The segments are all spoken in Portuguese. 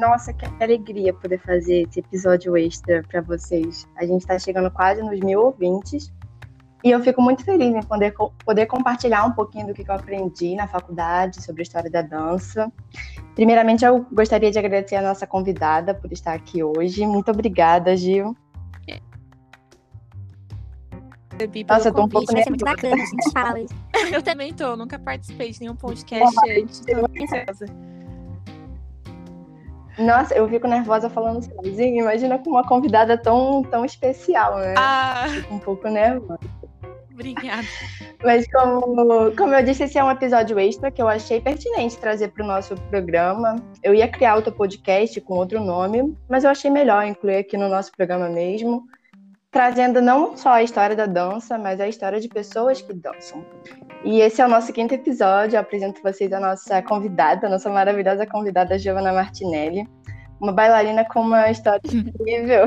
Nossa, que alegria poder fazer esse episódio extra para vocês. A gente está chegando quase nos mil ouvintes. E eu fico muito feliz em poder, poder compartilhar um pouquinho do que eu aprendi na faculdade sobre a história da dança. Primeiramente, eu gostaria de agradecer a nossa convidada por estar aqui hoje. Muito obrigada, Gil. Nossa, eu tô um pouco nervosa. muito bacana, a gente fala Eu também tô, nunca participei de nenhum podcast antes, tô nervosa. Nossa, eu fico nervosa falando sozinha. Imagina com uma convidada tão, tão especial, né? Ah. Fico um pouco nervosa. Obrigada. Mas como, como eu disse, esse é um episódio extra que eu achei pertinente trazer para o nosso programa. Eu ia criar outro podcast com outro nome, mas eu achei melhor incluir aqui no nosso programa mesmo, trazendo não só a história da dança, mas a história de pessoas que dançam. E esse é o nosso quinto episódio. Eu apresento vocês a nossa convidada, a nossa maravilhosa convidada Giovanna Martinelli, uma bailarina com uma história incrível.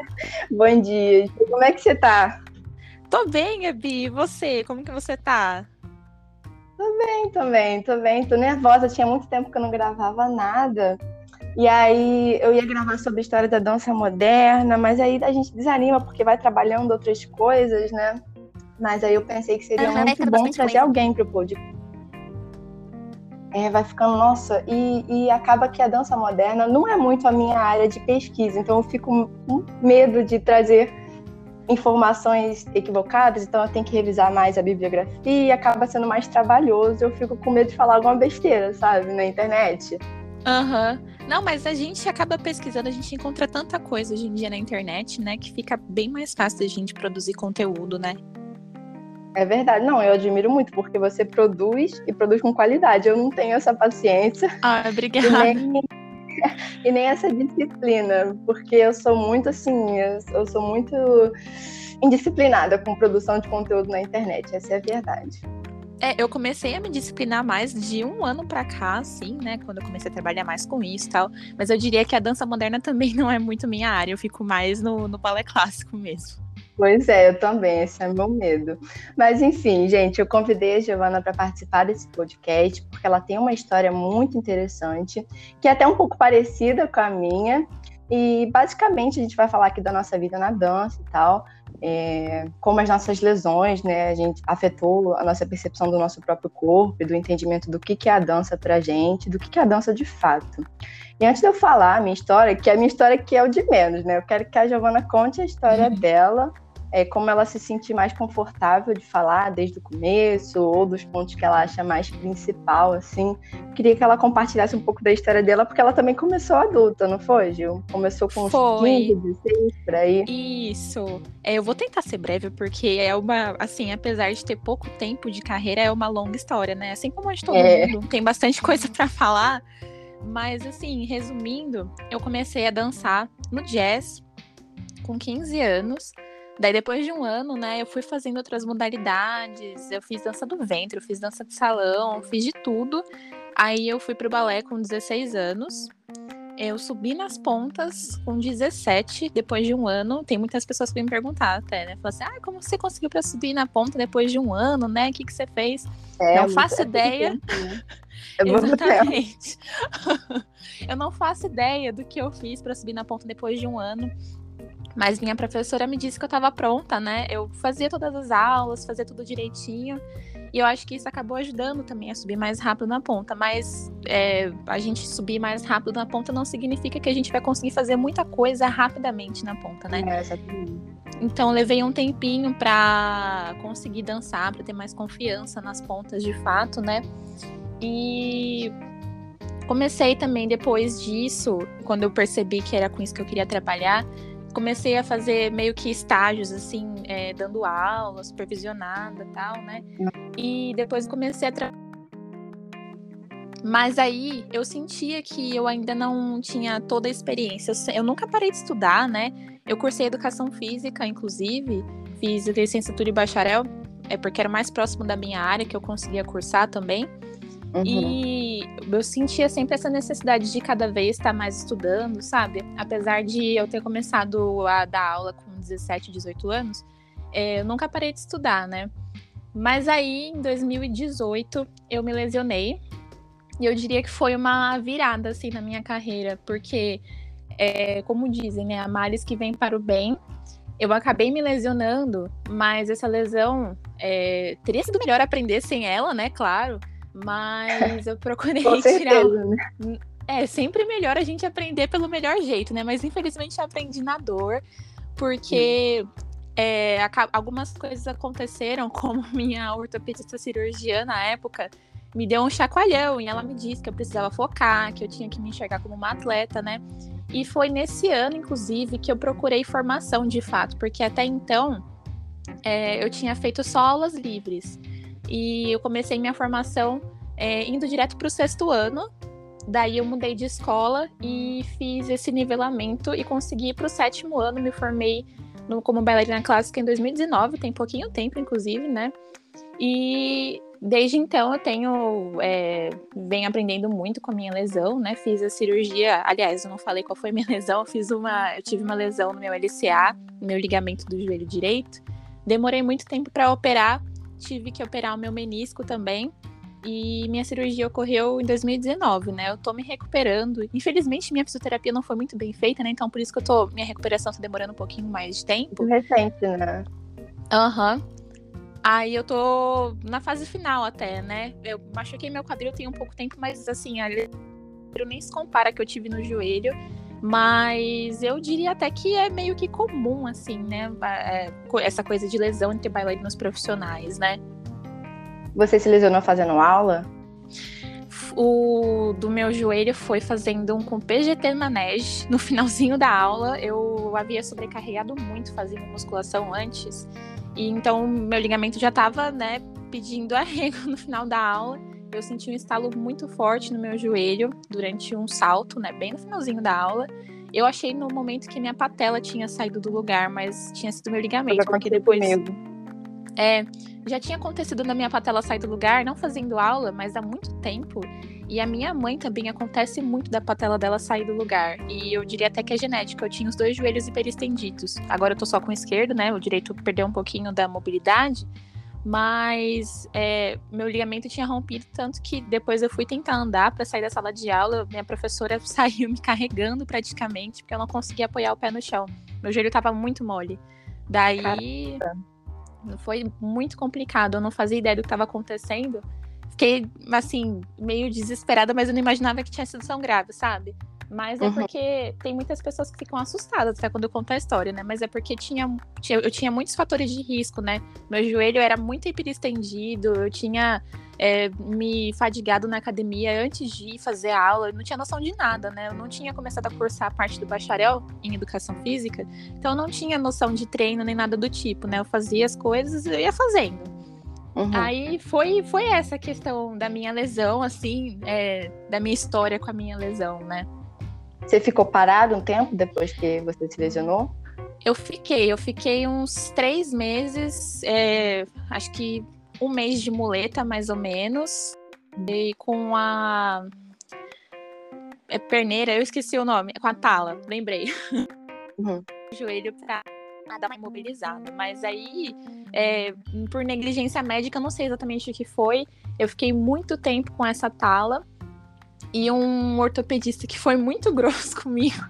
Bom dia. Como é que você tá? Tô bem, Gabi. E você? Como que você tá? Tô bem, tô bem, tô bem. Tô nervosa. Tinha muito tempo que eu não gravava nada. E aí eu ia gravar sobre a história da dança moderna, mas aí a gente desanima porque vai trabalhando outras coisas, né? Mas aí eu pensei que seria uhum, muito bom trazer coisa. alguém pro podcast. É, vai ficando, nossa, e, e acaba que a dança moderna não é muito a minha área de pesquisa, então eu fico com medo de trazer informações equivocadas, então eu tenho que revisar mais a bibliografia e acaba sendo mais trabalhoso. Eu fico com medo de falar alguma besteira, sabe, na internet. Aham. Uhum. Não, mas a gente acaba pesquisando, a gente encontra tanta coisa hoje em dia na internet, né, que fica bem mais fácil a gente produzir conteúdo, né? É verdade. Não, eu admiro muito, porque você produz e produz com qualidade. Eu não tenho essa paciência. Ah, obrigada. E nem, e nem essa disciplina, porque eu sou muito assim, eu sou muito indisciplinada com produção de conteúdo na internet. Essa é a verdade. É, eu comecei a me disciplinar mais de um ano para cá, assim, né? Quando eu comecei a trabalhar mais com isso e tal. Mas eu diria que a dança moderna também não é muito minha área. Eu fico mais no, no balé clássico mesmo. Pois é, eu também, esse é meu medo. Mas enfim, gente, eu convidei a Giovana para participar desse podcast, porque ela tem uma história muito interessante, que é até um pouco parecida com a minha. E basicamente a gente vai falar aqui da nossa vida na dança e tal, é, como as nossas lesões, né, a gente afetou a nossa percepção do nosso próprio corpo e do entendimento do que, que é a dança pra gente, do que, que é a dança de fato. E antes de eu falar a minha história, que é a minha história que é o de menos, né, eu quero que a Giovana conte a história uhum. dela é, como ela se sentir mais confortável de falar desde o começo, ou dos pontos que ela acha mais principal, assim. Queria que ela compartilhasse um pouco da história dela, porque ela também começou adulta, não foi, Gil? Começou com uns foi. 15, 16, por aí. Isso. É, eu vou tentar ser breve, porque é uma, assim, apesar de ter pouco tempo de carreira, é uma longa história, né? Assim como a de todo é. mundo, tem bastante coisa para falar. Mas, assim, resumindo, eu comecei a dançar no jazz com 15 anos. Daí, depois de um ano, né, eu fui fazendo outras modalidades. Eu fiz dança do ventre, eu fiz dança de salão, fiz de tudo. Aí eu fui pro balé com 16 anos. Eu subi nas pontas com 17, depois de um ano. Tem muitas pessoas que me perguntar até, né? Falam assim, ah, como você conseguiu para subir na ponta depois de um ano, né? O que, que você fez? É, não faço é ideia. É Exatamente. eu não faço ideia do que eu fiz para subir na ponta depois de um ano. Mas minha professora me disse que eu estava pronta, né? Eu fazia todas as aulas, fazia tudo direitinho. E eu acho que isso acabou ajudando também a subir mais rápido na ponta. Mas é, a gente subir mais rápido na ponta não significa que a gente vai conseguir fazer muita coisa rapidamente na ponta, né? É, exatamente. Então levei um tempinho para conseguir dançar, para ter mais confiança nas pontas de fato, né? E comecei também depois disso, quando eu percebi que era com isso que eu queria trabalhar, comecei a fazer meio que estágios, assim, é, dando aula, supervisionada tal, né? E depois comecei a trabalhar. Mas aí eu sentia que eu ainda não tinha toda a experiência. Eu, eu nunca parei de estudar, né? Eu cursei educação física, inclusive, fiz licenciatura e bacharel, é porque era mais próximo da minha área que eu conseguia cursar também. Uhum. E eu sentia sempre essa necessidade de cada vez estar mais estudando, sabe? Apesar de eu ter começado a dar aula com 17, 18 anos, é, eu nunca parei de estudar, né? Mas aí, em 2018, eu me lesionei. E eu diria que foi uma virada, assim, na minha carreira, porque, é, como dizem, né, a males que vem para o bem, eu acabei me lesionando, mas essa lesão é, teria sido melhor aprender sem ela, né? Claro. Mas eu procurei certeza, tirar. Né? É sempre melhor a gente aprender pelo melhor jeito, né? Mas infelizmente eu aprendi na dor, porque é, algumas coisas aconteceram, como minha ortopedista cirurgiã na época me deu um chacoalhão e ela me disse que eu precisava focar, que eu tinha que me enxergar como uma atleta, né? E foi nesse ano, inclusive, que eu procurei formação de fato, porque até então é, eu tinha feito só aulas livres. E eu comecei minha formação é, indo direto para o sexto ano. Daí eu mudei de escola e fiz esse nivelamento e consegui ir para o sétimo ano. Me formei no, como bailarina clássica em 2019, tem pouquinho tempo, inclusive, né? E Desde então eu tenho é, venho aprendendo muito com a minha lesão, né? Fiz a cirurgia, aliás, eu não falei qual foi a minha lesão, eu fiz uma, eu tive uma lesão no meu LCA, no meu ligamento do joelho direito. Demorei muito tempo para operar, tive que operar o meu menisco também. E minha cirurgia ocorreu em 2019, né? Eu tô me recuperando. Infelizmente, minha fisioterapia não foi muito bem feita, né? Então, por isso que eu tô. Minha recuperação tá demorando um pouquinho mais de tempo. Recente, né? Aham. Uhum. Aí eu tô na fase final até, né? Eu machuquei meu quadril tem um pouco tempo, mas assim, a nem se compara que eu tive no joelho. Mas eu diria até que é meio que comum, assim, né? É, essa coisa de lesão entre bailarinos profissionais, né? Você se lesionou fazendo aula? O do meu joelho foi fazendo um com PGT Manege no finalzinho da aula. Eu havia sobrecarregado muito fazendo musculação antes. E então meu ligamento já estava, né, pedindo arrego no final da aula. Eu senti um estalo muito forte no meu joelho durante um salto, né, bem no finalzinho da aula. Eu achei no momento que minha patela tinha saído do lugar, mas tinha sido meu ligamento, porque depois é, já tinha acontecido na minha patela sair do lugar, não fazendo aula, mas há muito tempo. E a minha mãe também acontece muito da patela dela sair do lugar. E eu diria até que é genética. Eu tinha os dois joelhos hiperestendidos. Agora eu tô só com o esquerdo, né? O direito perdeu um pouquinho da mobilidade. Mas é, meu ligamento tinha rompido, tanto que depois eu fui tentar andar para sair da sala de aula. Minha professora saiu me carregando praticamente, porque eu não conseguia apoiar o pé no chão. Meu joelho tava muito mole. Daí. Caramba. Foi muito complicado. Eu não fazia ideia do que estava acontecendo fiquei, assim, meio desesperada, mas eu não imaginava que tinha sido tão grave, sabe? Mas é uhum. porque tem muitas pessoas que ficam assustadas até quando eu conto a história, né? Mas é porque tinha, tinha, eu tinha muitos fatores de risco, né? Meu joelho era muito hiperestendido, eu tinha é, me fadigado na academia antes de fazer a aula, eu não tinha noção de nada, né? Eu não tinha começado a cursar a parte do bacharel em educação física, então eu não tinha noção de treino nem nada do tipo, né? Eu fazia as coisas e eu ia fazendo. Uhum. Aí foi, foi essa questão da minha lesão, assim, é, da minha história com a minha lesão, né? Você ficou parado um tempo depois que você se lesionou? Eu fiquei, eu fiquei uns três meses, é, acho que um mês de muleta, mais ou menos, e com a é perneira, eu esqueci o nome, com a tala, lembrei. Uhum. O joelho pra dar uma imobilizada. Mas aí, é, por negligência médica, não sei exatamente o que foi. Eu fiquei muito tempo com essa tala. E um ortopedista que foi muito grosso comigo,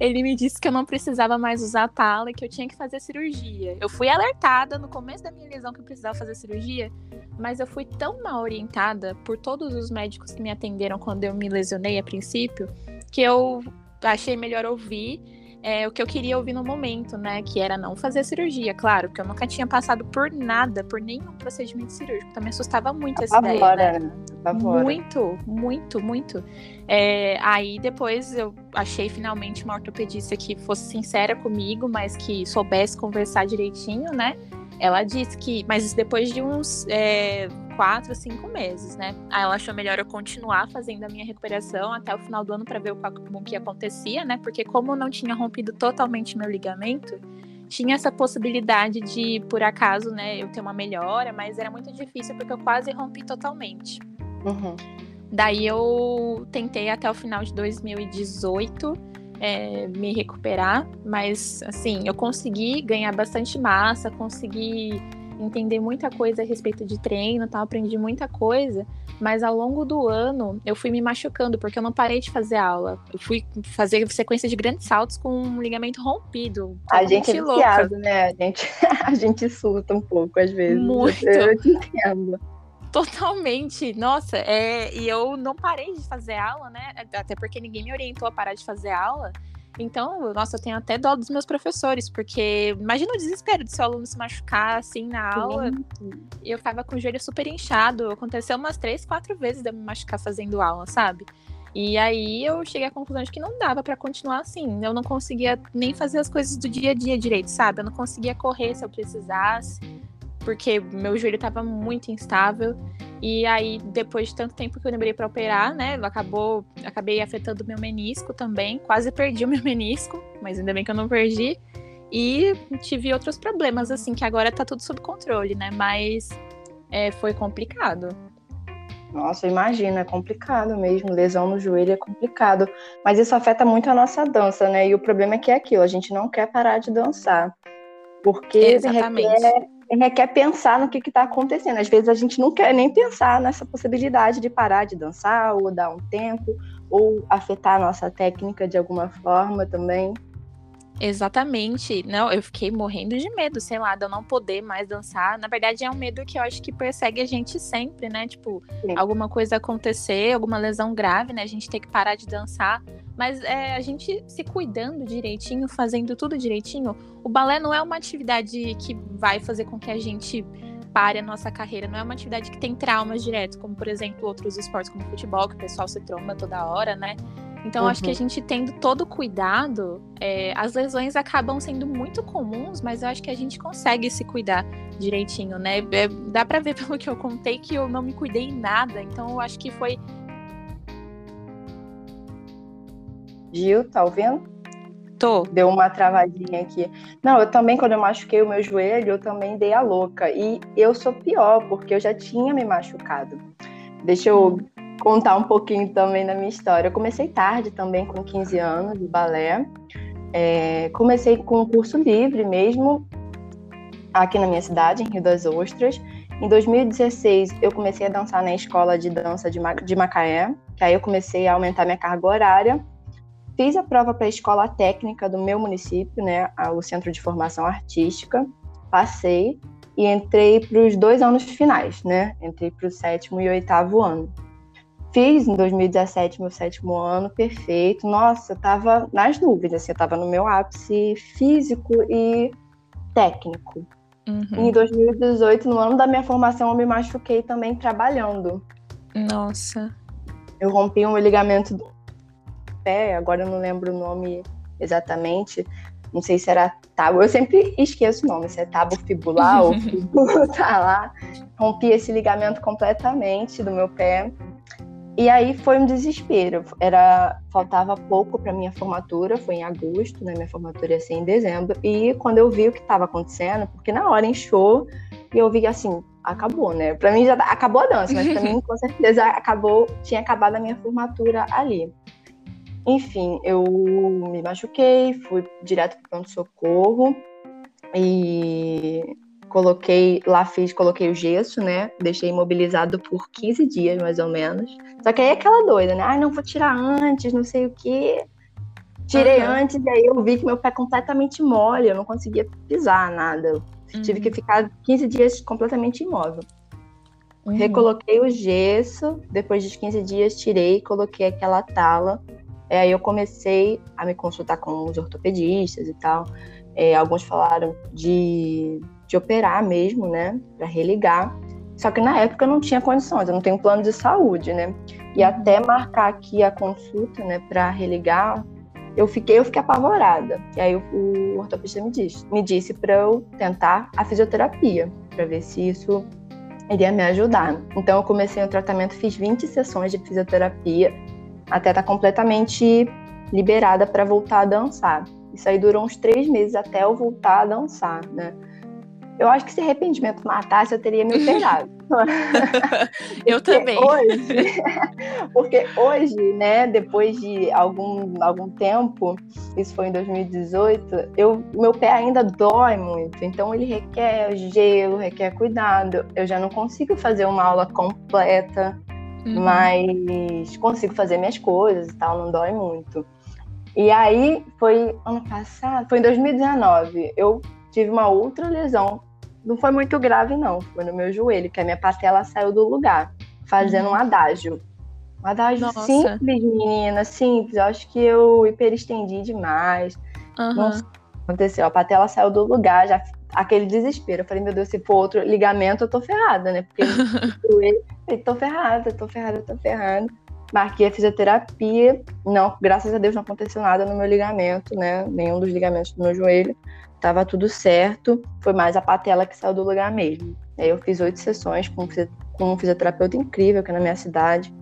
ele me disse que eu não precisava mais usar a tala e que eu tinha que fazer cirurgia. Eu fui alertada no começo da minha lesão que eu precisava fazer cirurgia, mas eu fui tão mal orientada por todos os médicos que me atenderam quando eu me lesionei a princípio, que eu achei melhor ouvir é, o que eu queria ouvir no momento, né? Que era não fazer cirurgia, claro, porque eu nunca tinha passado por nada, por nenhum procedimento cirúrgico. Então me assustava muito essa Apavora, ideia. Né? Muito, muito, muito. É, aí depois eu achei finalmente uma ortopedista que fosse sincera comigo, mas que soubesse conversar direitinho, né? Ela disse que, mas depois de uns é, quatro, cinco meses, né? Aí ela achou melhor eu continuar fazendo a minha recuperação até o final do ano para ver o que acontecia, né? Porque como eu não tinha rompido totalmente meu ligamento, tinha essa possibilidade de, por acaso, né, eu ter uma melhora, mas era muito difícil porque eu quase rompi totalmente. Uhum. Daí eu tentei até o final de 2018 é, me recuperar, mas assim, eu consegui ganhar bastante massa, consegui entender muita coisa a respeito de treino, tal, aprendi muita coisa, mas ao longo do ano eu fui me machucando porque eu não parei de fazer aula. Eu fui fazer sequência de grandes saltos com um ligamento rompido. A gente é viciado, né? A gente, a gente surta um pouco às vezes. Muito. Eu, eu te entendo. Totalmente. Nossa, é, e eu não parei de fazer aula, né? Até porque ninguém me orientou a parar de fazer aula. Então, nossa, eu tenho até dó dos meus professores, porque imagina o desespero de seu aluno se machucar assim na aula. Eu tava com o joelho super inchado. Aconteceu umas três, quatro vezes de eu me machucar fazendo aula, sabe? E aí eu cheguei à conclusão de que não dava para continuar assim. Eu não conseguia nem fazer as coisas do dia a dia direito, sabe? Eu não conseguia correr se eu precisasse porque meu joelho estava muito instável. E aí, depois de tanto tempo que eu lembrei para operar, né, acabou, acabei afetando meu menisco também. Quase perdi o meu menisco, mas ainda bem que eu não perdi. E tive outros problemas, assim, que agora tá tudo sob controle, né? Mas é, foi complicado. Nossa, imagina, é complicado mesmo. Lesão no joelho é complicado. Mas isso afeta muito a nossa dança, né? E o problema é que é aquilo, a gente não quer parar de dançar. Porque Exatamente. requer requer pensar no que está acontecendo. Às vezes a gente não quer nem pensar nessa possibilidade de parar de dançar, ou dar um tempo, ou afetar a nossa técnica de alguma forma também. Exatamente. Não, eu fiquei morrendo de medo, sei lá, de eu não poder mais dançar. Na verdade, é um medo que eu acho que persegue a gente sempre, né? Tipo, Sim. alguma coisa acontecer, alguma lesão grave, né? A gente ter que parar de dançar. Mas é, a gente se cuidando direitinho, fazendo tudo direitinho. O balé não é uma atividade que vai fazer com que a gente pare a nossa carreira. Não é uma atividade que tem traumas diretos, como, por exemplo, outros esportes, como futebol, que o pessoal se tromba toda hora, né? Então, uhum. acho que a uhum. gente tendo todo cuidado, é, as lesões acabam sendo muito comuns, mas eu acho que a gente consegue se cuidar direitinho, né? É, dá pra ver pelo que eu contei que eu não me cuidei em nada, então eu acho que foi. Gil, tá ouvindo? Tô. Deu uma travadinha aqui. Não, eu também, quando eu machuquei o meu joelho, eu também dei a louca. E eu sou pior, porque eu já tinha me machucado. Deixa eu contar um pouquinho também da minha história. Eu comecei tarde também, com 15 anos, de balé. É, comecei com um curso livre mesmo, aqui na minha cidade, em Rio das Ostras. Em 2016, eu comecei a dançar na escola de dança de, de Macaé, que aí eu comecei a aumentar minha carga horária. Fiz a prova para a escola técnica do meu município, né, o Centro de Formação Artística. Passei e entrei para os dois anos finais, né? Entrei para o sétimo e oitavo ano. Fiz em 2017 meu sétimo ano, perfeito. Nossa, eu tava nas nuvens, assim, eu tava no meu ápice físico e técnico. Uhum. Em 2018, no ano da minha formação, eu me machuquei também trabalhando. Nossa. Eu rompi um ligamento agora eu não lembro o nome exatamente. Não sei se era tábua, eu sempre esqueço o nome, se é tábua fibular ou fibular, tá lá. Rompi esse ligamento completamente do meu pé. E aí foi um desespero. Era faltava pouco para minha formatura, foi em agosto, né? Minha formatura ia ser em dezembro. E quando eu vi o que estava acontecendo, porque na hora inchou e eu vi assim, acabou, né? Para mim já acabou a dança, mas para mim com certeza acabou, tinha acabado a minha formatura ali. Enfim, eu me machuquei, fui direto para pronto socorro e coloquei, lá fiz, coloquei o gesso, né? Deixei imobilizado por 15 dias, mais ou menos. Só que aí é aquela doida, né? Ah, não vou tirar antes, não sei o quê. Tirei uhum. antes, e aí eu vi que meu pé é completamente mole, eu não conseguia pisar nada. Uhum. Tive que ficar 15 dias completamente imóvel. Uhum. Recoloquei o gesso, depois de 15 dias tirei, coloquei aquela tala. E aí eu comecei a me consultar com os ortopedistas e tal. É, alguns falaram de de operar mesmo, né, para religar. Só que na época eu não tinha condições, eu não tenho plano de saúde, né? E até marcar aqui a consulta, né, para religar, eu fiquei, eu fiquei apavorada. E aí o, o ortopedista me disse, me disse para eu tentar a fisioterapia, para ver se isso iria me ajudar. Então eu comecei o tratamento, fiz 20 sessões de fisioterapia, até estar tá completamente liberada para voltar a dançar. Isso aí durou uns três meses até eu voltar a dançar, né? Eu acho que se arrependimento matasse, eu teria me operado. eu também. Hoje, porque hoje, né, depois de algum, algum tempo, isso foi em 2018, eu, meu pé ainda dói muito. Então ele requer gelo, requer cuidado. Eu já não consigo fazer uma aula completa, uhum. mas consigo fazer minhas coisas e tal, não dói muito. E aí foi ano passado, foi em 2019, eu tive uma outra lesão. Não foi muito grave, não. Foi no meu joelho, que a minha patela saiu do lugar, fazendo um uhum. adágio. Um adágio Nossa. simples, menina, simples. Eu acho que eu hiperestendi demais. Uhum. Não aconteceu. A patela saiu do lugar, já aquele desespero. Eu falei, meu Deus, se for outro ligamento, eu tô ferrada, né? Porque eu tô ferrada, tô ferrada, tô ferrada. Marquei a fisioterapia. Não, graças a Deus não aconteceu nada no meu ligamento, né? Nenhum dos ligamentos do meu joelho. Tava tudo certo. Foi mais a patela que saiu do lugar mesmo. Aí eu fiz oito sessões com, com um fisioterapeuta incrível aqui na minha cidade.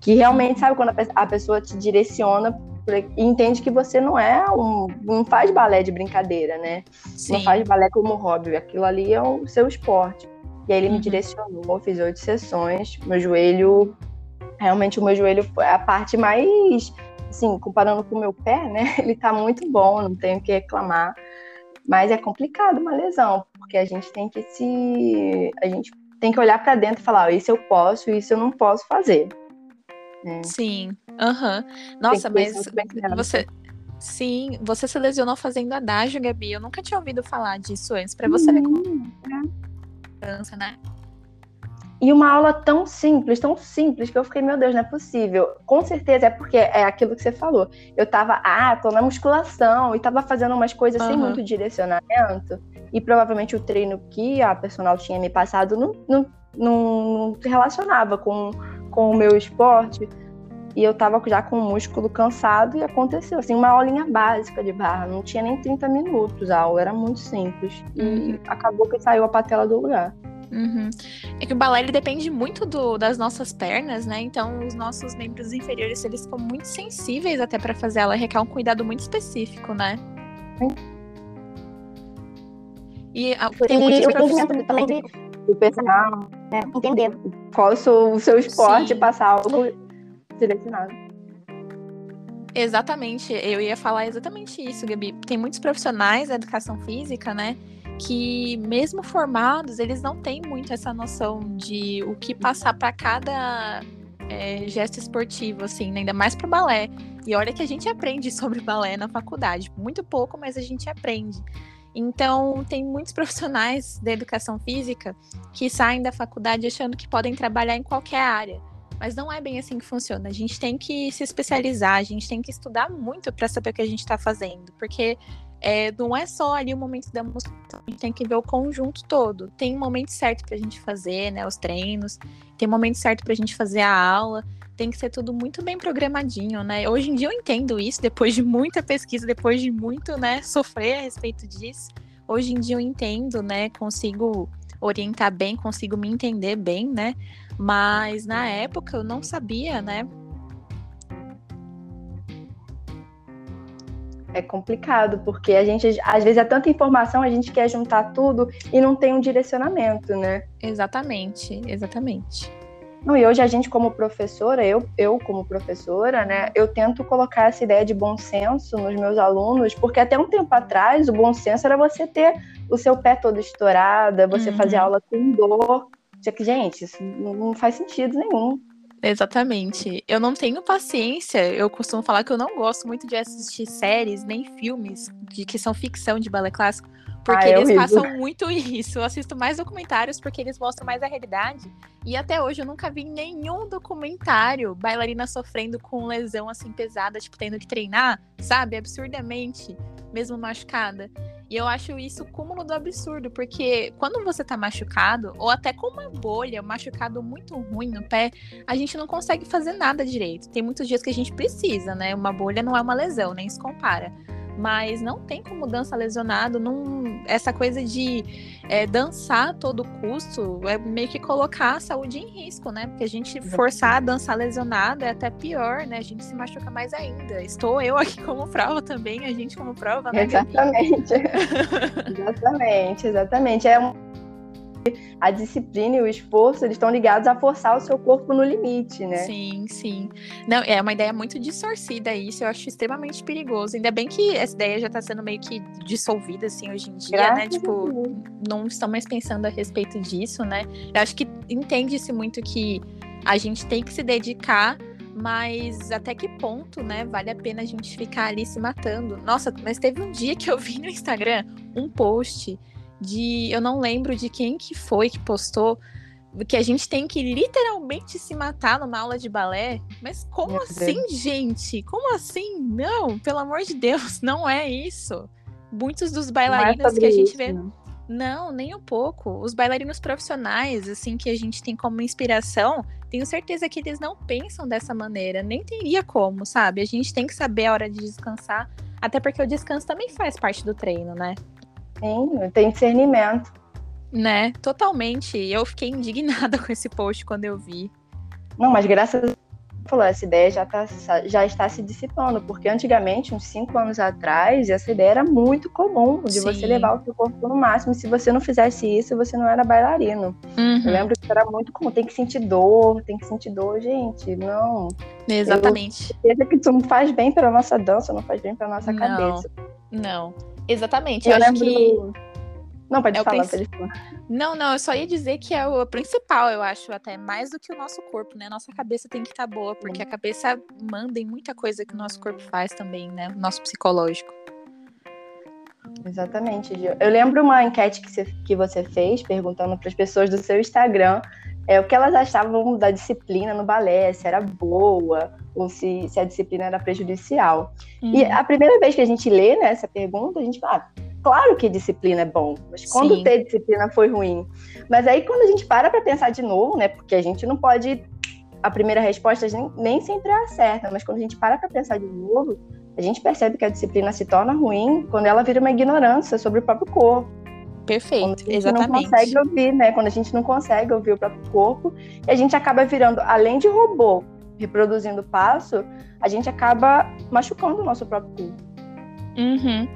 Que realmente, sabe, quando a pessoa te direciona e entende que você não é um. não faz balé de brincadeira, né? Sim. Não faz balé como hobby. Aquilo ali é o seu esporte. E aí ele uhum. me direcionou, fiz oito sessões. Meu joelho realmente o meu joelho foi a parte mais, assim, comparando com o meu pé, né? Ele tá muito bom, não tenho o que reclamar. Mas é complicado uma lesão, porque a gente tem que se. A gente tem que olhar para dentro e falar: oh, isso eu posso, isso eu não posso fazer. Né? Sim. Aham. Uhum. Nossa, mas você. Sim, você se lesionou fazendo adágio, Gabi. Eu nunca tinha ouvido falar disso antes. Para você ver como. É. né? E uma aula tão simples, tão simples, que eu fiquei, meu Deus, não é possível. Com certeza é porque é aquilo que você falou. Eu tava, ah, tô na musculação e tava fazendo umas coisas uhum. sem muito direcionamento. E provavelmente o treino que a personal tinha me passado não, não, não, não se relacionava com, com o meu esporte. E eu tava já com o músculo cansado e aconteceu, assim, uma aulinha básica de barra. Não tinha nem 30 minutos a aula, era muito simples. E uhum. acabou que saiu a patela do lugar. Uhum. É que o balé ele depende muito do, das nossas pernas, né? Então os nossos membros inferiores eles ficam muito sensíveis até para fazer ela requer um cuidado muito específico, né? E a, tem muitos professores também de o personal, né? entender qual o seu esporte Sim. passar algo direcionado. Exatamente, eu ia falar exatamente isso, Gabi. Tem muitos profissionais da educação física, né? que mesmo formados, eles não têm muito essa noção de o que passar para cada é, gesto esportivo, assim, né? ainda mais para balé. E olha que a gente aprende sobre balé na faculdade, muito pouco, mas a gente aprende. Então, tem muitos profissionais da educação física que saem da faculdade achando que podem trabalhar em qualquer área. Mas não é bem assim que funciona. A gente tem que se especializar, a gente tem que estudar muito para saber o que a gente está fazendo, porque é, não é só ali o momento da música, a gente tem que ver o conjunto todo. Tem um momento certo para a gente fazer, né, os treinos, tem um momento certo para a gente fazer a aula, tem que ser tudo muito bem programadinho, né? Hoje em dia eu entendo isso, depois de muita pesquisa, depois de muito, né, sofrer a respeito disso. Hoje em dia eu entendo, né, consigo orientar bem, consigo me entender bem, né? Mas na época eu não sabia, né? é complicado, porque a gente, às vezes, é tanta informação, a gente quer juntar tudo e não tem um direcionamento, né? Exatamente, exatamente. Não, e hoje a gente, como professora, eu, eu como professora, né, eu tento colocar essa ideia de bom senso nos meus alunos, porque até um tempo atrás o bom senso era você ter o seu pé todo estourado, você uhum. fazer aula com dor. Gente, isso não faz sentido nenhum. Exatamente. Eu não tenho paciência. Eu costumo falar que eu não gosto muito de assistir séries nem filmes de que são ficção de balé clássico, porque ah, é eles horrível. passam muito isso. Eu assisto mais documentários porque eles mostram mais a realidade. E até hoje eu nunca vi nenhum documentário bailarina sofrendo com lesão assim pesada, tipo tendo que treinar, sabe, absurdamente, mesmo machucada. E eu acho isso cúmulo do absurdo, porque quando você tá machucado, ou até com uma bolha, um machucado muito ruim no pé, a gente não consegue fazer nada direito. Tem muitos dias que a gente precisa, né? Uma bolha não é uma lesão, nem se compara. Mas não tem como dança lesionado, não, essa coisa de é, dançar a todo custo é meio que colocar a saúde em risco, né? Porque a gente forçar a dançar lesionado é até pior, né? A gente se machuca mais ainda. Estou eu aqui como prova também, a gente como prova, né? Exatamente. exatamente, exatamente. É um a disciplina e o esforço, eles estão ligados a forçar o seu corpo no limite, né? Sim, sim. Não, é uma ideia muito distorcida isso, eu acho extremamente perigoso. Ainda bem que essa ideia já está sendo meio que dissolvida, assim, hoje em dia, né? Graças né? Tipo, não estão mais pensando a respeito disso, né? Eu acho que entende-se muito que a gente tem que se dedicar mas até que ponto, né, vale a pena a gente ficar ali se matando? Nossa, mas teve um dia que eu vi no Instagram um post de eu não lembro de quem que foi que postou que a gente tem que literalmente se matar numa aula de balé. Mas como Meu assim, Deus. gente? Como assim? Não, pelo amor de Deus, não é isso. Muitos dos é bailarinos é que a gente isso, vê. Né? Não, nem um pouco. Os bailarinos profissionais, assim, que a gente tem como inspiração, tenho certeza que eles não pensam dessa maneira. Nem teria como, sabe? A gente tem que saber a hora de descansar. Até porque o descanso também faz parte do treino, né? Sim, tem discernimento. Né, totalmente. Eu fiquei indignada com esse post quando eu vi. Não, mas graças a falou, essa ideia já, tá, já está se dissipando, porque antigamente, uns cinco anos atrás, essa ideia era muito comum de Sim. você levar o seu corpo no máximo. Se você não fizesse isso, você não era bailarino. Uhum. Eu lembro que era muito comum, tem que sentir dor, tem que sentir dor, gente. Não. Exatamente. Eu que isso não faz bem para nossa dança, não faz bem para nossa não. cabeça. Não. Exatamente. Eu, eu lembro... que. Não, pode é falar, pode falar. Não, não, eu só ia dizer que é o principal, eu acho, até mais do que o nosso corpo, né? Nossa cabeça tem que estar tá boa, porque a cabeça manda em muita coisa que o nosso corpo faz também, né? O nosso psicológico. Exatamente, Gil. Eu lembro uma enquete que você, que você fez, perguntando para as pessoas do seu Instagram é, o que elas achavam da disciplina no balé, se era boa ou se, se a disciplina era prejudicial. Uhum. E a primeira vez que a gente lê né, essa pergunta, a gente fala, ah, claro que disciplina é bom, mas quando Sim. ter disciplina foi ruim. Mas aí quando a gente para para pensar de novo, né, porque a gente não pode a primeira resposta nem, nem sempre é a certa, mas quando a gente para para pensar de novo, a gente percebe que a disciplina se torna ruim quando ela vira uma ignorância sobre o próprio corpo. Perfeito, Quando a gente exatamente. não consegue ouvir, né? Quando a gente não consegue ouvir o próprio corpo, e a gente acaba virando, além de robô, reproduzindo o passo, a gente acaba machucando o nosso próprio corpo. Uhum.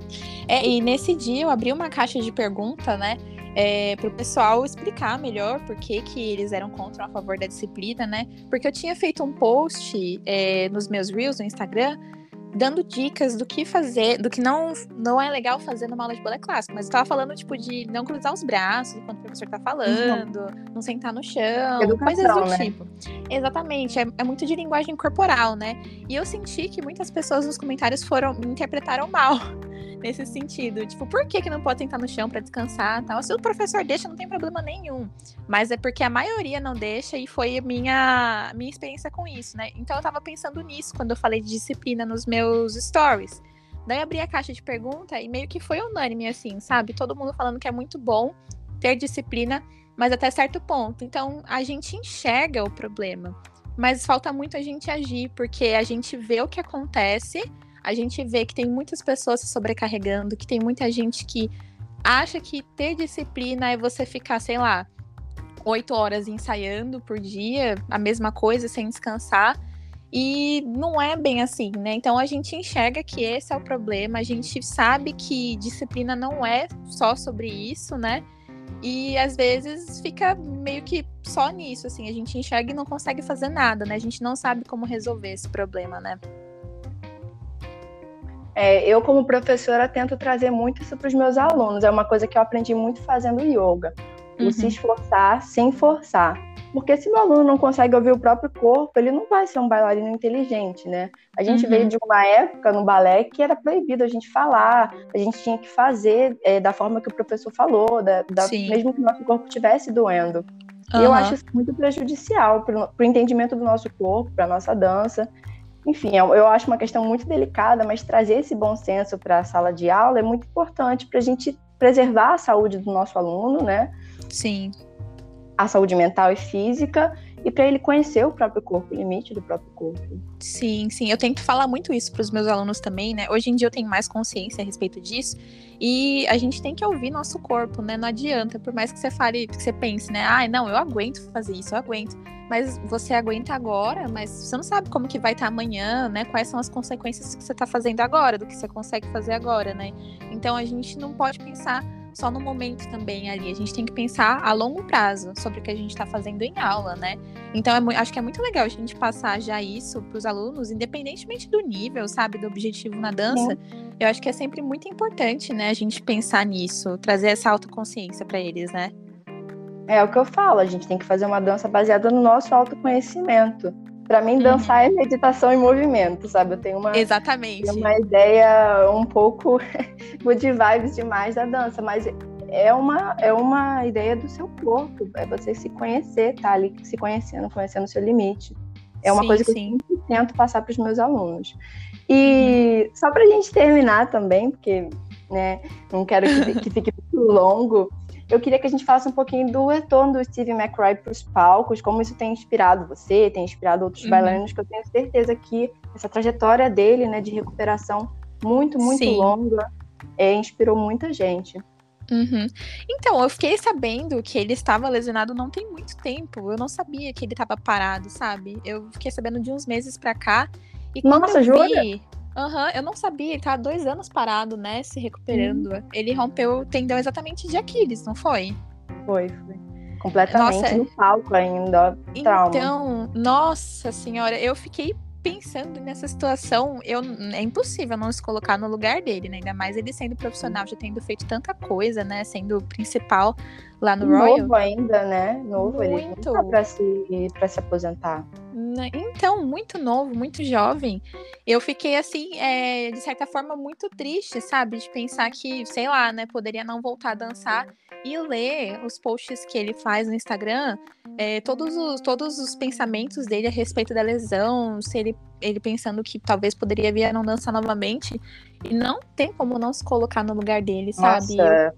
É, e nesse dia eu abri uma caixa de pergunta, né? É, para o pessoal explicar melhor por que, que eles eram contra ou a favor da disciplina, né? Porque eu tinha feito um post é, nos meus Reels no Instagram dando dicas do que fazer, do que não, não é legal fazer numa aula de balé clássico, mas eu tava falando, tipo, de não cruzar os braços enquanto o professor tá falando, uhum. não sentar no chão, Educação, coisas do né? tipo. Exatamente, é, é, muito de linguagem corporal, né? E eu senti que muitas pessoas nos comentários foram, me interpretaram mal nesse sentido. Tipo, por que, que não pode sentar no chão para descansar tal? Se o professor deixa, não tem problema nenhum. Mas é porque a maioria não deixa e foi minha, minha experiência com isso, né? Então eu tava pensando nisso quando eu falei de disciplina nos meus stories. Daí abri a caixa de pergunta e meio que foi unânime, assim, sabe? Todo mundo falando que é muito bom ter disciplina, mas até certo ponto. Então a gente enxerga o problema. Mas falta muito a gente agir, porque a gente vê o que acontece a gente vê que tem muitas pessoas se sobrecarregando, que tem muita gente que acha que ter disciplina é você ficar, sei lá, oito horas ensaiando por dia, a mesma coisa, sem descansar. E não é bem assim, né? Então a gente enxerga que esse é o problema, a gente sabe que disciplina não é só sobre isso, né? E às vezes fica meio que só nisso, assim, a gente enxerga e não consegue fazer nada, né? A gente não sabe como resolver esse problema, né? É, eu, como professora, tento trazer muito isso para os meus alunos. É uma coisa que eu aprendi muito fazendo yoga. Uhum. O se esforçar sem forçar. Porque se o aluno não consegue ouvir o próprio corpo, ele não vai ser um bailarino inteligente, né? A gente uhum. veio de uma época no balé que era proibido a gente falar, a gente tinha que fazer é, da forma que o professor falou, da, da mesmo que o nosso corpo estivesse doendo. Uhum. E eu acho isso muito prejudicial para o entendimento do nosso corpo, para a nossa dança. Enfim, eu, eu acho uma questão muito delicada, mas trazer esse bom senso para a sala de aula é muito importante para a gente preservar a saúde do nosso aluno, né? Sim. A saúde mental e física e para ele conhecer o próprio corpo, o limite do próprio corpo. Sim, sim. Eu tento falar muito isso para os meus alunos também, né? Hoje em dia eu tenho mais consciência a respeito disso. E a gente tem que ouvir nosso corpo, né? Não adianta, por mais que você fale, que você pense, né? Ai, ah, não, eu aguento fazer isso, eu aguento. Mas você aguenta agora, mas você não sabe como que vai estar amanhã, né? Quais são as consequências que você está fazendo agora, do que você consegue fazer agora, né? Então a gente não pode pensar só no momento também ali. A gente tem que pensar a longo prazo sobre o que a gente está fazendo em aula, né? Então, é, acho que é muito legal a gente passar já isso para os alunos, independentemente do nível, sabe, do objetivo na dança. É. Eu acho que é sempre muito importante, né, a gente pensar nisso, trazer essa autoconsciência para eles, né? É o que eu falo, a gente tem que fazer uma dança baseada no nosso autoconhecimento. Para mim, dançar uhum. é meditação em movimento, sabe? Eu tenho uma, Exatamente. uma ideia um pouco de vibes demais da dança, mas é uma, é uma ideia do seu corpo, é você se conhecer, tá ali se conhecendo, conhecendo o seu limite. É uma sim, coisa que sim. eu tento passar para os meus alunos. E uhum. só para a gente terminar também, porque né, não quero que, que fique muito longo, eu queria que a gente falasse um pouquinho do retorno do Steve McRae para os palcos, como isso tem inspirado você, tem inspirado outros uhum. bailarinos, que eu tenho certeza que essa trajetória dele, né, de recuperação muito, muito Sim. longa, é, inspirou muita gente. Uhum. Então, eu fiquei sabendo que ele estava lesionado não tem muito tempo. Eu não sabia que ele estava parado, sabe? Eu fiquei sabendo de uns meses pra cá. E Nossa, eu vi, Aham, uhum, eu não sabia, ele tá dois anos parado, né, se recuperando. Hum. Ele rompeu o tendão exatamente de Aquiles, não foi? Foi, foi. Completamente nossa, no palco ainda, trauma. Então, nossa senhora, eu fiquei pensando nessa situação, eu, é impossível não se colocar no lugar dele, né? Ainda mais ele sendo profissional, já tendo feito tanta coisa, né? Sendo principal lá no Royal. Novo ainda, né? Novo, muito. ele não tá pra se, pra se aposentar. Né? Então, muito novo, muito jovem. Eu fiquei, assim, é, de certa forma, muito triste, sabe? De pensar que, sei lá, né? Poderia não voltar a dançar e ler os posts que ele faz no Instagram, é, todos, os, todos os pensamentos dele a respeito da lesão, se ele, ele pensando que talvez poderia vir a não dançar novamente, e não tem como não se colocar no lugar dele, sabe? Eu,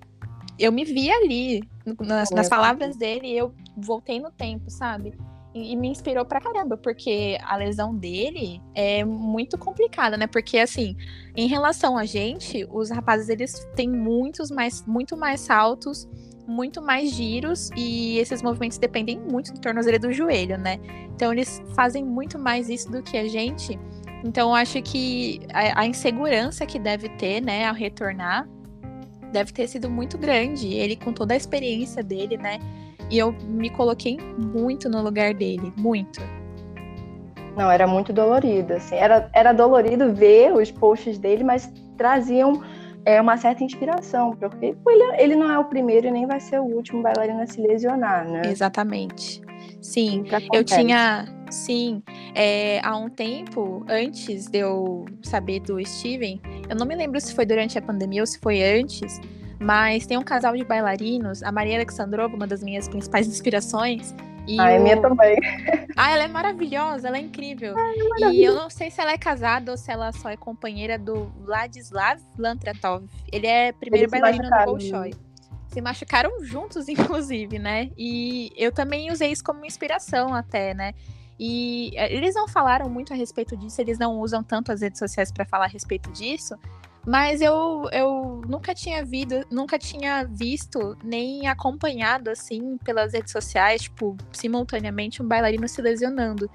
eu, me vi ali, nas, nas palavras dele, eu voltei no tempo, sabe? E me inspirou pra caramba, porque a lesão dele é muito complicada, né? Porque assim, em relação a gente, os rapazes eles têm muitos mais, muito mais saltos, muito mais giros e esses movimentos dependem muito do tornozelo e do joelho, né? Então eles fazem muito mais isso do que a gente. Então acho que a, a insegurança que deve ter, né, ao retornar, deve ter sido muito grande. Ele com toda a experiência dele, né? E eu me coloquei muito no lugar dele, muito. Não, era muito dolorido, assim. Era, era dolorido ver os posts dele, mas traziam é, uma certa inspiração, porque ele, ele não é o primeiro e nem vai ser o último bailarino a se lesionar, né? Exatamente. Sim, eu tinha. Sim, é, há um tempo, antes de eu saber do Steven, eu não me lembro se foi durante a pandemia ou se foi antes, mas tem um casal de bailarinos, a Maria Alexandrova, uma das minhas principais inspirações. E ah, é o... minha também. Ah, ela é maravilhosa, ela é incrível. Ai, e eu não sei se ela é casada ou se ela só é companheira do Vladislav Lantratov. Ele é primeiro Eles bailarino do Bolshoi. Se machucaram juntos, inclusive, né? E eu também usei isso como inspiração até, né? E eh, eles não falaram muito a respeito disso, eles não usam tanto as redes sociais para falar a respeito disso, mas eu, eu nunca tinha visto, nunca tinha visto nem acompanhado assim pelas redes sociais, tipo, simultaneamente um bailarino se lesionando.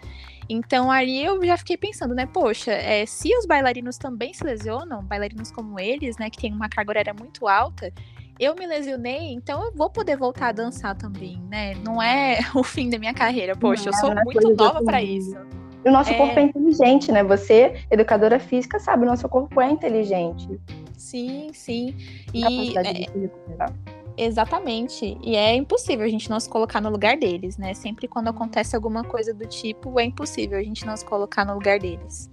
Então ali eu já fiquei pensando, né, poxa, é, se os bailarinos também se lesionam, bailarinos como eles, né, que tem uma carga horária muito alta, eu me lesionei, então eu vou poder voltar a dançar também, né? Não é o fim da minha carreira, poxa, não, eu sou é muito nova para isso. E o nosso é... corpo é inteligente, né? Você, educadora física, sabe, o nosso corpo é inteligente. Sim, sim. E é... Exatamente. E é impossível a gente não se colocar no lugar deles, né? Sempre quando acontece alguma coisa do tipo, é impossível a gente não se colocar no lugar deles.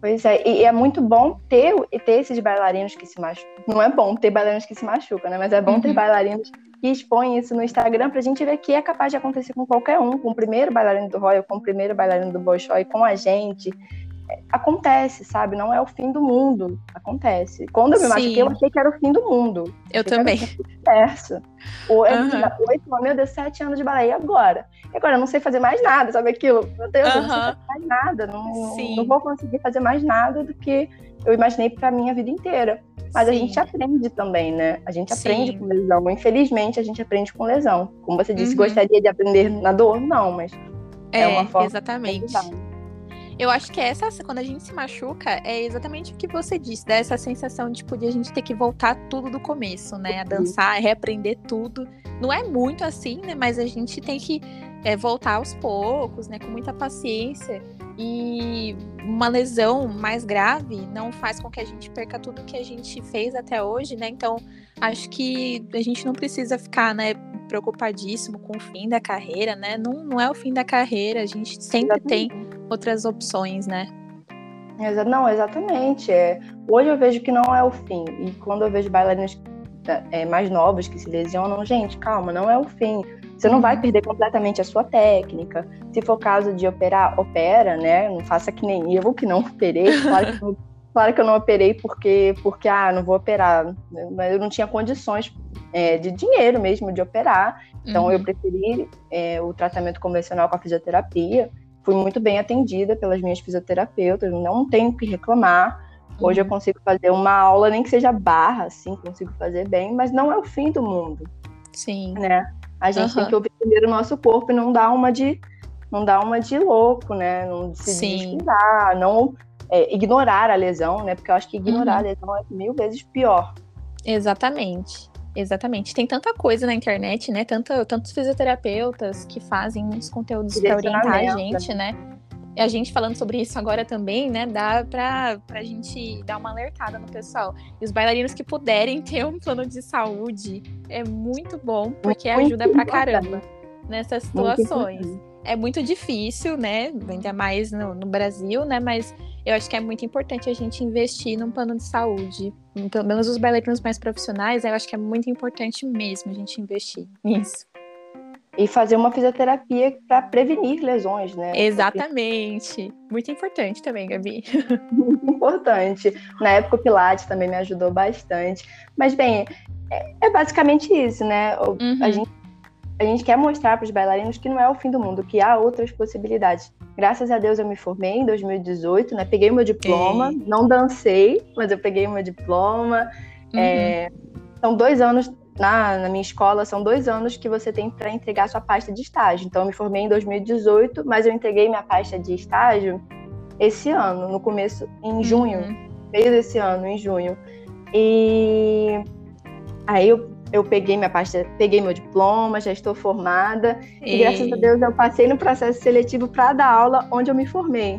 Pois é, e é muito bom ter, ter esses bailarinos que se machucam. Não é bom ter bailarinos que se machucam, né? Mas é bom uhum. ter bailarinos que expõem isso no Instagram pra gente ver que é capaz de acontecer com qualquer um, com o primeiro bailarino do Royal, com o primeiro bailarino do Bolshoi, com a gente. acontece, sabe? Não é o fim do mundo. Acontece. Quando eu me Sim. machuquei, eu achei que era o fim do mundo. Eu também. Certo. Ou é uhum. oito, meu Deus, sete anos de balé. E agora? E agora eu não sei fazer mais nada, sabe aquilo? Meu Deus, uhum. eu não sei fazer mais nada. Não, não vou conseguir fazer mais nada do que eu imaginei para minha vida inteira. Mas Sim. a gente aprende também, né? A gente aprende Sim. com lesão. Infelizmente, a gente aprende com lesão. Como você disse, uhum. gostaria de aprender na dor? Não, mas é, é uma forma. Exatamente. Eu acho que essa, quando a gente se machuca, é exatamente o que você disse, dessa sensação tipo, de a gente ter que voltar tudo do começo, né? A dançar, reaprender tudo. Não é muito assim, né? Mas a gente tem que é, voltar aos poucos, né? Com muita paciência. E uma lesão mais grave não faz com que a gente perca tudo que a gente fez até hoje, né? Então, acho que a gente não precisa ficar, né, preocupadíssimo com o fim da carreira, né? Não, não é o fim da carreira, a gente sempre tem outras opções, né? Não, exatamente. É, hoje eu vejo que não é o fim. E quando eu vejo bailarinos é, mais novos que se lesionam, gente, calma, não é o fim. Você não vai uhum. perder completamente a sua técnica. Se for caso de operar, opera, né? Não faça que nem eu, que não operei. Claro que, claro que eu não operei porque, porque ah, não vou operar. Mas eu não tinha condições é, de dinheiro mesmo de operar. Então uhum. eu preferi é, o tratamento convencional com a fisioterapia fui muito bem atendida pelas minhas fisioterapeutas, não tenho que reclamar. Hoje eu uhum. consigo fazer uma aula, nem que seja barra, assim, consigo fazer bem, mas não é o fim do mundo. Sim. Né? A gente uhum. tem que ouvir primeiro o nosso corpo e não dar uma de não dar uma de louco, né? Não se descuidar, não é, ignorar a lesão, né? Porque eu acho que ignorar uhum. a lesão é mil vezes pior. Exatamente. Exatamente. Tem tanta coisa na internet, né? Tanta, tantos fisioterapeutas que fazem muitos conteúdos para orientar a gente, né? E a gente falando sobre isso agora também, né? Dá pra, pra gente dar uma alertada no pessoal. E os bailarinos que puderem ter um plano de saúde é muito bom, porque ajuda pra caramba nessas situações. É muito difícil, né? Ainda mais no, no Brasil, né? Mas eu acho que é muito importante a gente investir num plano de saúde. Pelo menos os bailarinos mais profissionais, eu acho que é muito importante mesmo a gente investir nisso. E fazer uma fisioterapia para prevenir lesões, né? Exatamente. Muito importante também, Gabi. Muito importante. Na época o Pilates também me ajudou bastante. Mas, bem, é, é basicamente isso, né? Uhum. A gente a gente quer mostrar para os bailarinos que não é o fim do mundo, que há outras possibilidades. Graças a Deus eu me formei em 2018, né? Peguei meu diploma, Ei. não dancei, mas eu peguei meu diploma. Uhum. É, são dois anos na, na, minha escola, são dois anos que você tem para entregar sua pasta de estágio. Então eu me formei em 2018, mas eu entreguei minha pasta de estágio esse ano, no começo, em junho, uhum. meio desse ano, em junho. E aí eu eu peguei minha pasta, peguei meu diploma, já estou formada e, e graças a Deus eu passei no processo seletivo para dar aula onde eu me formei.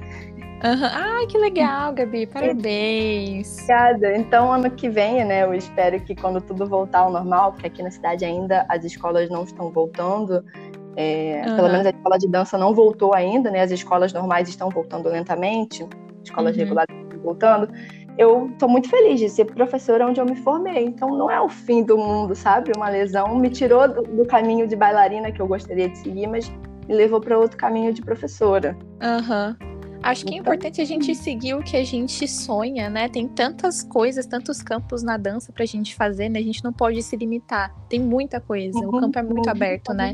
Uhum. Ai, que legal, Gabi, parabéns. Obrigada. Então, ano que vem, né, eu espero que quando tudo voltar ao normal, porque aqui na cidade ainda as escolas não estão voltando, é, uhum. pelo menos a escola de dança não voltou ainda, né, as escolas normais estão voltando lentamente, escolas uhum. regulares estão voltando eu estou muito feliz de ser professora onde eu me formei. Então não é o fim do mundo, sabe? Uma lesão me tirou do, do caminho de bailarina que eu gostaria de seguir, mas me levou para outro caminho de professora. Aham. Uhum. Acho que é então, importante a gente seguir o que a gente sonha, né? Tem tantas coisas, tantos campos na dança pra gente fazer, né? A gente não pode se limitar. Tem muita coisa. Uhum, o campo é muito uhum, aberto, uhum. né?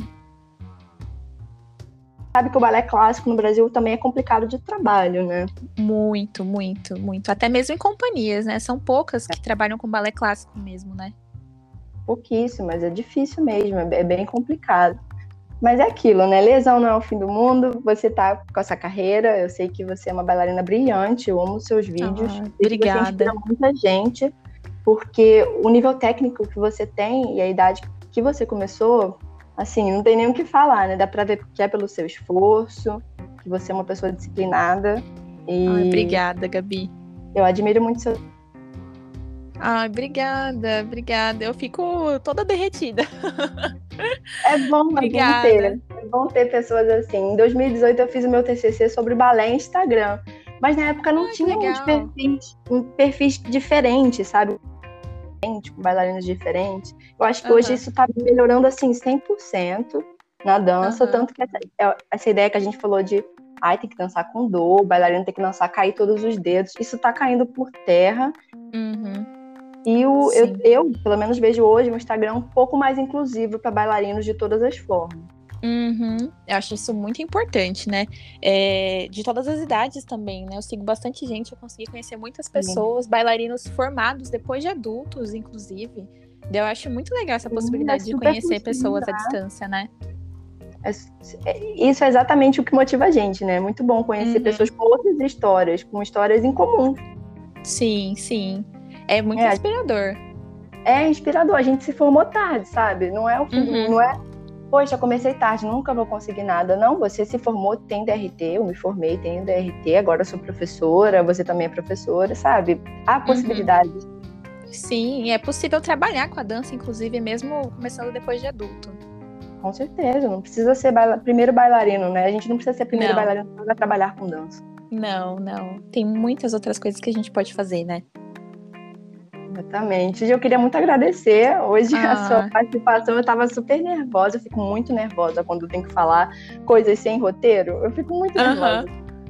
sabe que o balé clássico no Brasil também é complicado de trabalho, né? Muito, muito, muito. Até mesmo em companhias, né? São poucas que é. trabalham com balé clássico mesmo, né? Pouquíssimas, é difícil mesmo, é bem complicado. Mas é aquilo, né? Lesão não é o fim do mundo. Você tá com essa carreira. Eu sei que você é uma bailarina brilhante. Eu amo os seus vídeos. Ah, obrigada. Você inspira muita gente, porque o nível técnico que você tem e a idade que você começou assim, não tem nem o que falar, né? Dá pra ver que é pelo seu esforço, que você é uma pessoa disciplinada. E Ai, obrigada, Gabi. Eu admiro muito seu. Ai, obrigada, obrigada. Eu fico toda derretida. É bom, obrigada. É bom ter. É bom ter pessoas assim. Em 2018 eu fiz o meu TCC sobre balé em Instagram. Mas na época não Ai, tinha uns perfis, um perfis diferente, sabe? com bailarinos diferentes. Eu acho que uhum. hoje isso está melhorando assim 100% na dança, uhum. tanto que essa, é, essa ideia que a gente falou de ai, tem que dançar com dor, o bailarino tem que dançar cair todos os dedos. Isso tá caindo por terra. Uhum. E o, eu, eu, pelo menos, vejo hoje o Instagram um pouco mais inclusivo para bailarinos de todas as formas. Uhum. Eu acho isso muito importante, né? É, de todas as idades também, né? Eu sigo bastante gente, eu consegui conhecer muitas pessoas, Sim. bailarinos formados depois de adultos, inclusive. Eu acho muito legal essa possibilidade Sim, é de conhecer pessoas à distância, né? É, é, isso é exatamente o que motiva a gente, né? É muito bom conhecer uhum. pessoas com outras histórias, com histórias em comum. Sim, sim. É muito é, inspirador. É inspirador. A gente se formou tarde, sabe? Não é o fim, uhum. não é poxa, comecei tarde, nunca vou conseguir nada. Não, você se formou, tem DRT, eu me formei, tenho DRT, agora sou professora, você também é professora, sabe? Há uhum. possibilidades. Uhum. Sim, é possível trabalhar com a dança, inclusive, mesmo começando depois de adulto. Com certeza, não precisa ser baila... primeiro bailarino, né? A gente não precisa ser primeiro não. bailarino para trabalhar com dança. Não, não. Tem muitas outras coisas que a gente pode fazer, né? Exatamente. Eu queria muito agradecer hoje ah. a sua participação. Eu estava super nervosa, eu fico muito nervosa quando tem que falar coisas sem roteiro. Eu fico muito nervosa.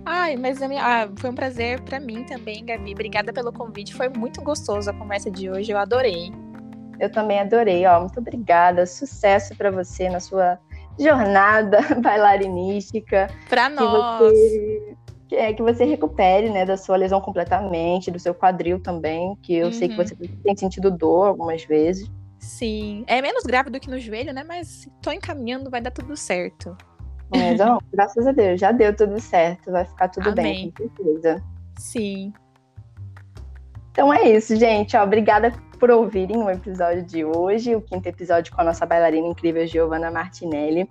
Ai, mas minha... ah, foi um prazer para mim também, Gabi. Obrigada pelo convite. Foi muito gostoso a conversa de hoje. Eu adorei. Eu também adorei. Ó, muito obrigada. Sucesso para você na sua jornada bailarinística. Para nós. Você é que você recupere, né, da sua lesão completamente, do seu quadril também, que eu uhum. sei que uhum. você tem sentido dor algumas vezes. Sim, é menos grave do que no joelho, né, mas tô encaminhando, vai dar tudo certo. É, não, graças a Deus, já deu tudo certo, vai ficar tudo Amém. bem, com certeza. Sim. Então é isso, gente. Ó, obrigada por ouvirem o episódio de hoje, o quinto episódio com a nossa bailarina incrível Giovanna Martinelli.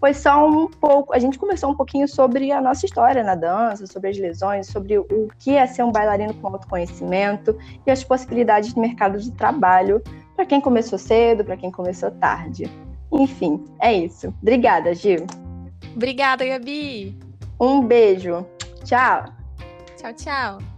Foi só um pouco, a gente conversou um pouquinho sobre a nossa história na dança, sobre as lesões, sobre o que é ser um bailarino com autoconhecimento e as possibilidades de mercado de trabalho para quem começou cedo, para quem começou tarde. Enfim, é isso. Obrigada, Gil. Obrigada, Gabi. Um beijo. Tchau. Tchau, tchau.